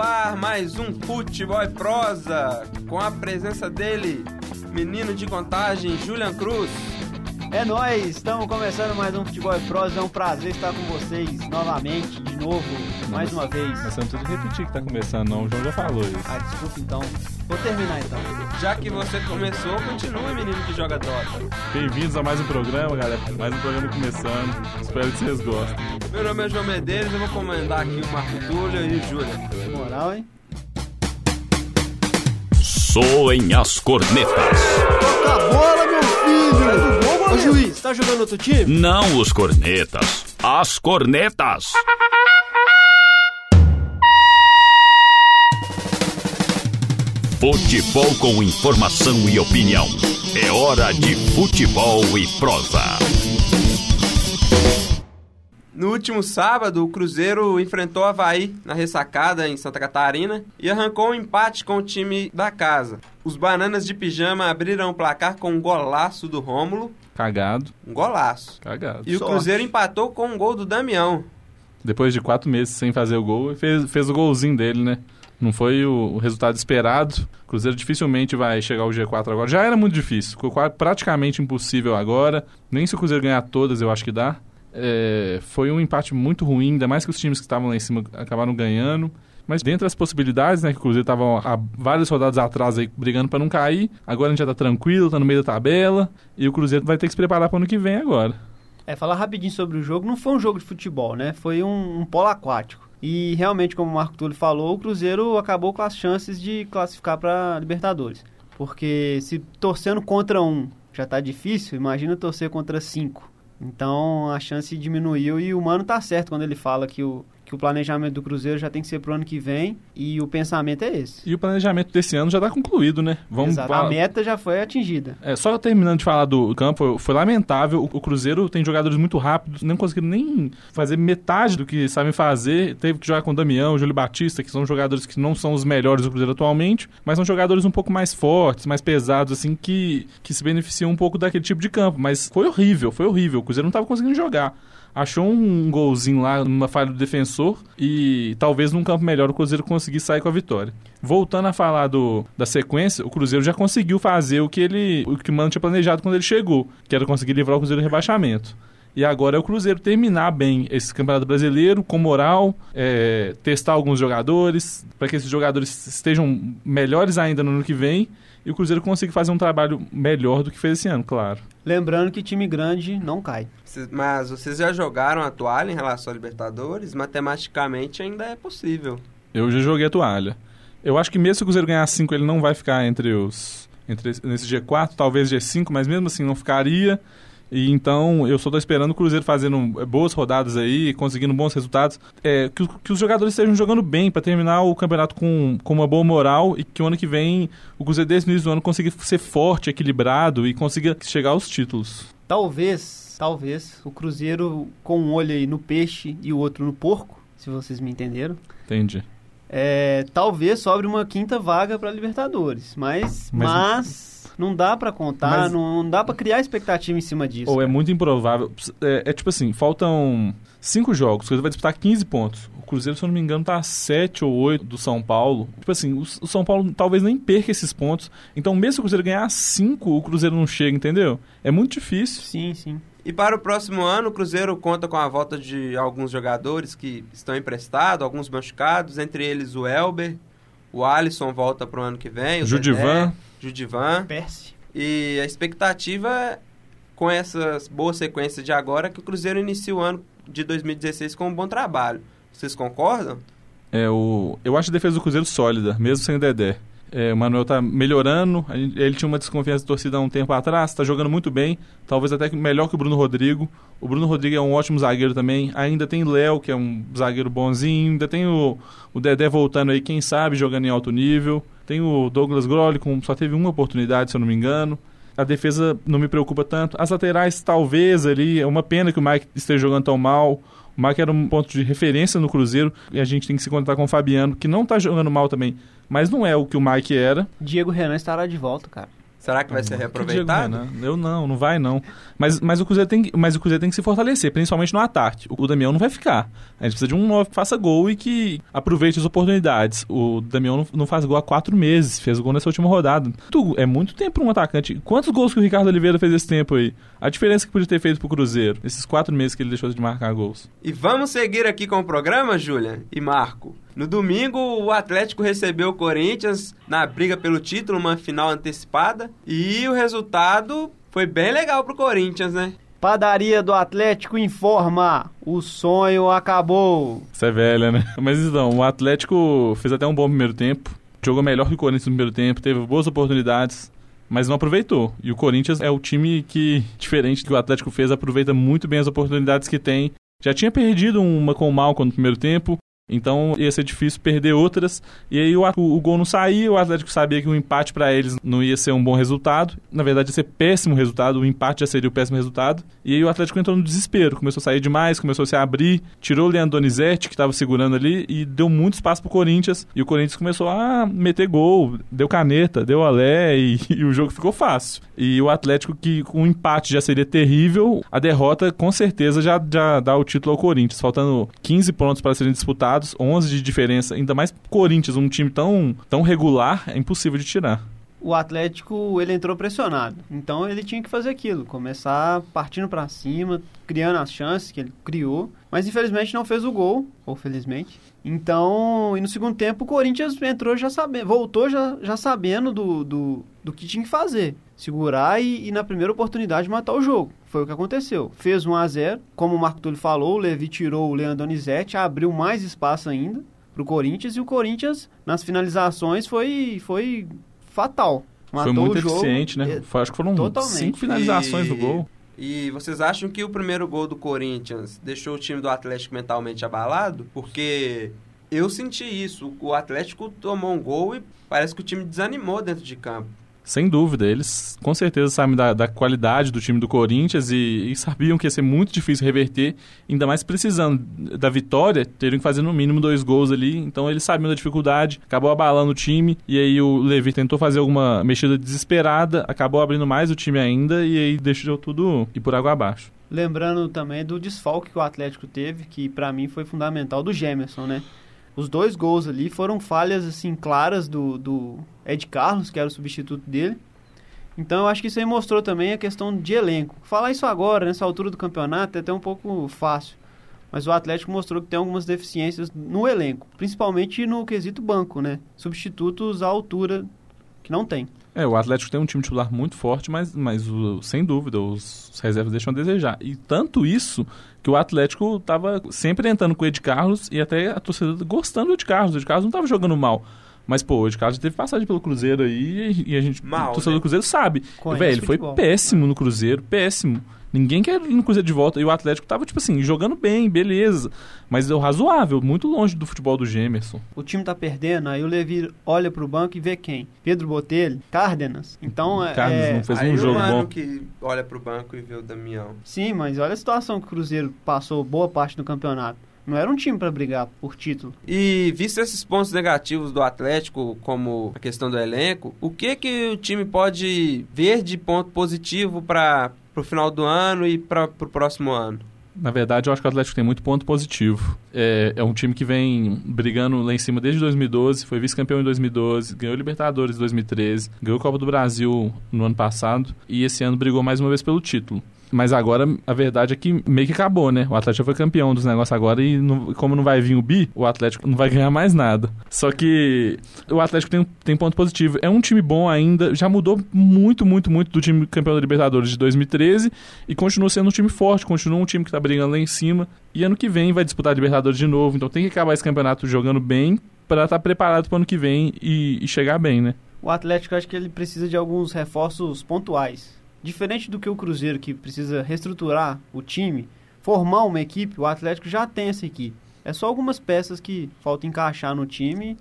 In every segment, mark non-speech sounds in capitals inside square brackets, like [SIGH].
ar mais um Futebol e Prosa, com a presença dele, menino de contagem, Julian Cruz. É nóis, estamos começando mais um Futebol e Prosa, é um prazer estar com vocês novamente, de novo, mais uma vez. Mas você não precisa repetir que tá começando não, o João já falou isso. Ah, desculpa então, vou terminar então. Já que você começou, continua, menino que joga Dota. Bem-vindos a mais um programa, galera. Mais um programa começando. Espero que vocês gostem. Meu nome é João Medeiros, eu vou comandar aqui o Marco Túlio e o Júlia. Moral, hein? Soem as cornetas. Toca a bola, meu filho! Ô juiz, tá jogando outro time? Não os cornetas, as cornetas. Futebol com informação e opinião. É hora de futebol e prosa. No último sábado, o Cruzeiro enfrentou o Havaí na ressacada em Santa Catarina e arrancou um empate com o time da casa. Os Bananas de Pijama abriram o placar com um golaço do Rômulo, Cagado, um golaço. cagado. E o Sorte. Cruzeiro empatou com um gol do Damião. Depois de quatro meses sem fazer o gol, fez, fez o golzinho dele, né? Não foi o, o resultado esperado. O Cruzeiro dificilmente vai chegar ao G4 agora. Já era muito difícil, ficou praticamente impossível agora. Nem se o Cruzeiro ganhar todas, eu acho que dá. É, foi um empate muito ruim, ainda mais que os times que estavam lá em cima acabaram ganhando. Mas dentre as possibilidades, né, que o Cruzeiro estava há várias rodadas atrás aí brigando para não cair, agora a gente já tá tranquilo, tá no meio da tabela, e o Cruzeiro vai ter que se preparar para o ano que vem agora. É, falar rapidinho sobre o jogo, não foi um jogo de futebol, né? Foi um, um polo aquático. E realmente, como o Marco Túlio falou, o Cruzeiro acabou com as chances de classificar para Libertadores. Porque se torcendo contra um já tá difícil, imagina torcer contra cinco. Então a chance diminuiu e o Mano tá certo quando ele fala que o, que o planejamento do Cruzeiro já tem que ser pro ano que vem e o pensamento é esse. E o planejamento desse ano já está concluído, né? Vamos Exato. fa- A meta já foi atingida. É, só terminando de falar do campo, foi lamentável. O, o Cruzeiro tem jogadores muito rápidos, não conseguiram nem fazer metade do que sabem fazer. Teve que jogar com o Damião, o Júlio Batista, que são jogadores que não são os melhores do Cruzeiro atualmente, mas são jogadores um pouco mais fortes, mais pesados, assim, que, que se beneficiam um pouco daquele tipo de campo. Mas foi horrível, foi horrível. O Cruzeiro não estava conseguindo jogar. Achou um golzinho lá numa falha do defensor e talvez num campo melhor o Cruzeiro conseguisse sair com a vitória. Voltando a falar do, da sequência, o Cruzeiro já conseguiu fazer o que ele o que o Mano tinha planejado quando ele chegou, que era conseguir livrar o Cruzeiro do rebaixamento. E agora é o Cruzeiro terminar bem esse Campeonato Brasileiro, com moral, é, testar alguns jogadores, para que esses jogadores estejam melhores ainda no ano que vem e o Cruzeiro consiga fazer um trabalho melhor do que fez esse ano, claro. Lembrando que time grande não cai. Mas vocês já jogaram a toalha em relação a Libertadores? Matematicamente ainda é possível. Eu já joguei a toalha. Eu acho que mesmo se o Cruzeiro ganhar 5, ele não vai ficar entre os. Entre, nesse G4, talvez G5, mas mesmo assim não ficaria. E então eu só tô esperando o Cruzeiro fazendo eh, boas rodadas aí, conseguindo bons resultados. É, que, que os jogadores estejam jogando bem para terminar o campeonato com, com uma boa moral e que o ano que vem o Cruzeiro desde o início do ano consiga ser forte, equilibrado e consiga chegar aos títulos. Talvez, talvez, o Cruzeiro com um olho aí no peixe e o outro no porco, se vocês me entenderam. Entendi. É, talvez sobre uma quinta vaga para Libertadores, mas, Mas- mas, não dá para contar, Mas- não, não dá para criar expectativa em cima disso. Ou é muito improvável. É, é tipo assim, faltam cinco jogos, o Cruzeiro vai disputar 15 pontos. O Cruzeiro, se eu não me engano, tá a 7 ou 8 do São Paulo. Tipo assim, o, o São Paulo talvez nem perca esses pontos. Então, mesmo se o Cruzeiro ganhar 5, o Cruzeiro não chega, entendeu? É muito difícil. Sim, sim. E para o próximo ano, o Cruzeiro conta com a volta de alguns jogadores que estão emprestados, alguns machucados, entre eles o Elber, o Alisson volta para o ano que vem, o Judivan. Dedé, Judivan. Perse. E a expectativa com essa boa sequência de agora, é que o Cruzeiro inicie o ano de 2016 com um bom trabalho. Vocês concordam? É, o, eu acho a defesa do Cruzeiro sólida, mesmo sem o Dedé. É, o Manuel tá melhorando. Ele tinha uma desconfiança da torcida há um tempo atrás, tá jogando muito bem, talvez até melhor que o Bruno Rodrigo. O Bruno Rodrigo é um ótimo zagueiro também. Ainda tem Léo, que é um zagueiro bonzinho. Ainda tem o, o Dedé voltando aí, quem sabe, jogando em alto nível. Tem o Douglas Groli, com só teve uma oportunidade, se eu não me engano. A defesa não me preocupa tanto. As laterais, talvez ali. É uma pena que o Mike esteja jogando tão mal. O Mike era um ponto de referência no Cruzeiro. E a gente tem que se contar com o Fabiano, que não tá jogando mal também. Mas não é o que o Mike era. Diego Renan estará de volta, cara. Será que vai ser Que Diego reaproveitado? Renan? Eu não, não vai não. Mas, mas, o Cruzeiro tem, que- mas o Cruzeiro tem que se fortalecer, principalmente no ataque. O, o Damião não vai ficar. A gente precisa de um novo que faça gol e que aproveite as oportunidades. O Damião não, não faz gol há quatro meses, fez gol nessa última rodada. Tu- é muito tempo para um atacante. Quantos gols que o Ricardo Oliveira fez esse tempo aí? A diferença que podia ter feito pro Cruzeiro, esses quatro meses que ele deixou de marcar gols. E vamos seguir aqui com o programa, Júlia e Marco. No domingo, o Atlético recebeu o Corinthians na briga pelo título, uma final antecipada. E o resultado foi bem legal pro Corinthians, né? Padaria do Atlético informa: o sonho acabou. Isso é velha, né? [LAUGHS] Mas então, o Atlético fez até um bom primeiro tempo. Jogou melhor que o Corinthians no primeiro tempo, teve boas oportunidades, mas não aproveitou. E o Corinthians é o time que, diferente do que o Atlético fez, aproveita muito bem as oportunidades que tem. Já tinha perdido uma com o Malcom no primeiro tempo, então ia ser difícil perder outras. E aí o, o, gol não saía, o Atlético sabia que o empate para eles não ia ser um bom resultado. Na verdade, ia ser péssimo resultado, o empate já seria o péssimo resultado. E aí o Atlético entrou no desespero, começou a sair demais, começou a se abrir, tirou o Leandro Donizete, que estava segurando ali, e deu muito espaço pro Corinthians. E o Corinthians começou a meter gol, deu caneta, deu alé, e, [LAUGHS] e o jogo ficou fácil. E o Atlético, que com o empate já seria terrível, a derrota com certeza já, já dá o título ao Corinthians, faltando 15 pontos para serem disputados, 11 de diferença, ainda mais Corinthians, um time tão, tão regular, é impossível de tirar. O Atlético, ele entrou pressionado. Então ele tinha que fazer aquilo, começar partindo pra cima, criando as chances que ele criou, mas infelizmente não fez o gol, ou felizmente. Então, e no segundo tempo o Corinthians entrou já sabendo, voltou já, já sabendo do, do, do que tinha que fazer. Segurar e, e na primeira oportunidade matar o jogo. Foi o que aconteceu. Fez 1 a 0 como o Marco Túlio falou, o Levi tirou o Leandro Donizete, abriu mais espaço ainda pro Corinthians e o Corinthians nas finalizações foi, foi fatal. Foi muito eficiente, né? É, Foi- acho que foram Totalmente. cinco finalizações E- do gol. E vocês acham que o primeiro gol do Corinthians deixou o time do Atlético mentalmente abalado? Porque eu senti isso. O Atlético tomou um gol e parece que o time desanimou dentro de campo. Sem dúvida, eles com certeza sabem da, da qualidade do time do Corinthians e, e sabiam que ia ser muito difícil reverter, ainda mais precisando da vitória, teriam que fazer no mínimo dois gols ali, então eles sabiam da dificuldade, acabou abalando o time, e aí o Levi tentou fazer alguma mexida desesperada, acabou abrindo mais o time ainda, e aí deixou tudo ir por água abaixo. Lembrando também do desfalque que o Atlético teve, que pra mim foi fundamental, do Gemerson, né? Os dois gols ali foram falhas, assim, claras do, do Ed Carlos, que era o substituto dele. Então eu acho que isso aí mostrou também a questão de elenco. Falar isso agora, nessa altura do campeonato, é até um pouco fácil. Mas o Atlético mostrou que tem algumas deficiências no elenco, principalmente no quesito banco, né? Substitutos à altura que não tem. É, o Atlético tem um time titular muito forte, mas, mas o- sem dúvida, os, os reservas deixam a desejar. E tanto isso que o Atlético estava sempre entrando com o Ed Carlos e até a torcida gostando do Ed Carlos. O Ed Carlos não estava jogando mal. Mas, pô, o Ed Carlos teve passagem pelo Cruzeiro aí e a gente, Mal, o torcedor né? do Cruzeiro sabe. Velho, ele foi futebol. péssimo no Cruzeiro, péssimo. Ninguém quer ir no Cruzeiro de volta. E o Atlético tava, tipo assim, jogando bem, beleza. Mas é o razoável, muito longe do futebol do Gemerson. o time tá perdendo, aí o Levi olha pro banco e vê quem? Pedro Botelho, Cárdenas. Então é. Carlos é- não fez Aí um o jogo bom. que olha pro banco e vê o Damião. Sim, mas olha a situação que o Cruzeiro passou boa parte do campeonato. Não era um time pra brigar por título. E visto esses pontos negativos do Atlético, como a questão do elenco, o que que o time pode ver de ponto positivo para o final do ano e para o próximo ano? Na verdade, eu acho que o Atlético tem muito ponto positivo. É, é um time que vem brigando lá em cima desde 2012, foi vice-campeão em 2012, ganhou Libertadores em 2013, ganhou Copa do Brasil no ano passado e esse ano brigou mais uma vez pelo título. Mas agora a verdade é que meio que acabou, né? O Atlético foi campeão dos negócios agora e não- como não vai vir o bi, o Atlético não vai ganhar mais nada. Só que o Atlético tem, tem ponto positivo. É um time bom ainda, já mudou muito, muito, muito do time campeão da Libertadores de 2013 e continua sendo um time forte, continua um time que tá brigando lá em cima. E ano que vem vai disputar a Libertadores de novo, então tem que acabar esse campeonato jogando bem para estar preparado para ano que vem e, e chegar bem, né? O Atlético acho que ele precisa de alguns reforços pontuais. Diferente do que o Cruzeiro, que precisa reestruturar o time, formar uma equipe, o Atlético já tem essa equipe. É só algumas peças que falta encaixar no time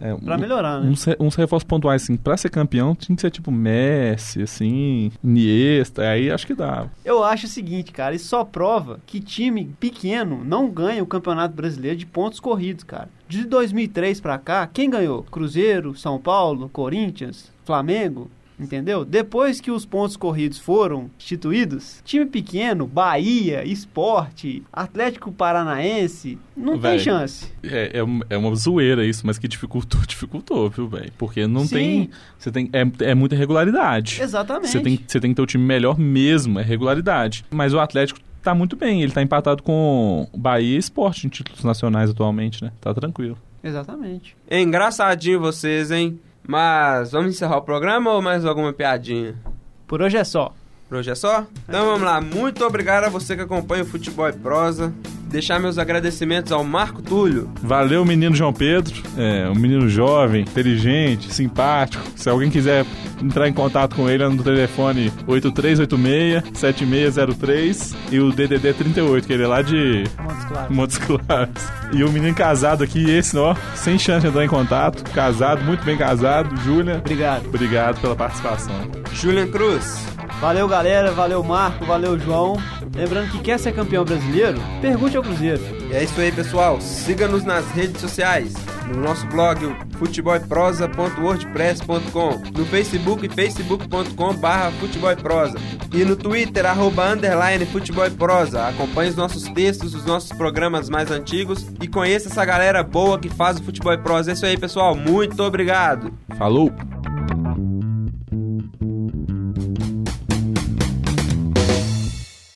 É, pra melhorar, né? uns, uns reforços pontuais, assim, pra ser campeão tinha que ser tipo Messi, assim, Iniesta, aí acho que dá. Eu acho o seguinte, cara, isso só prova que time pequeno não ganha o Campeonato Brasileiro de pontos corridos, cara. De 2003 pra cá, quem ganhou? Cruzeiro, São Paulo, Corinthians, Flamengo? Entendeu? Depois que os pontos corridos foram instituídos, time pequeno, Bahia, Esporte, Atlético Paranaense, não Véi, tem chance. É, é, é uma zoeira isso, mas que dificultou, [LAUGHS] dificultou, viu, velho? Porque não Sim. tem. Você tem. É, é muita regularidade. Exatamente. Você tem, você tem que ter o time melhor mesmo, é regularidade. Mas o Atlético tá muito bem, ele tá empatado com Bahia e Esporte em títulos nacionais atualmente, né? Tá tranquilo. Exatamente. É engraçadinho vocês, hein? Mas vamos encerrar o programa ou mais alguma piadinha? Por hoje é só. Por hoje é só? Então vamos lá. Muito obrigado a você que acompanha o Futebol e Prosa. Deixar meus agradecimentos ao Marco Túlio. Valeu, menino João Pedro. É, um menino jovem, inteligente, simpático. Se alguém quiser entrar em contato com ele, é no telefone 8386-7603 e o DDD 38, que ele é lá de Montes Claros. Montes Claros. E o menino casado aqui, esse, ó, sem chance de entrar em contato. Casado, muito bem casado. Júlia, Obrigado. obrigado pela participação. Julian Cruz. Valeu, galera. Valeu, Marco. Valeu, João. Lembrando que quer ser campeão brasileiro? Pergunte ao Cruzeiro. E é isso aí, pessoal. Siga-nos nas redes sociais. No nosso blog, o futeboleprosa.wordpress.com No Facebook, facebook.com barra futeboleprosa E no Twitter, arroba underline futeboleprosa Acompanhe os nossos textos, os nossos programas mais antigos E conheça essa galera boa que faz o Futebol Prosa É isso aí, pessoal. Muito obrigado. Falou!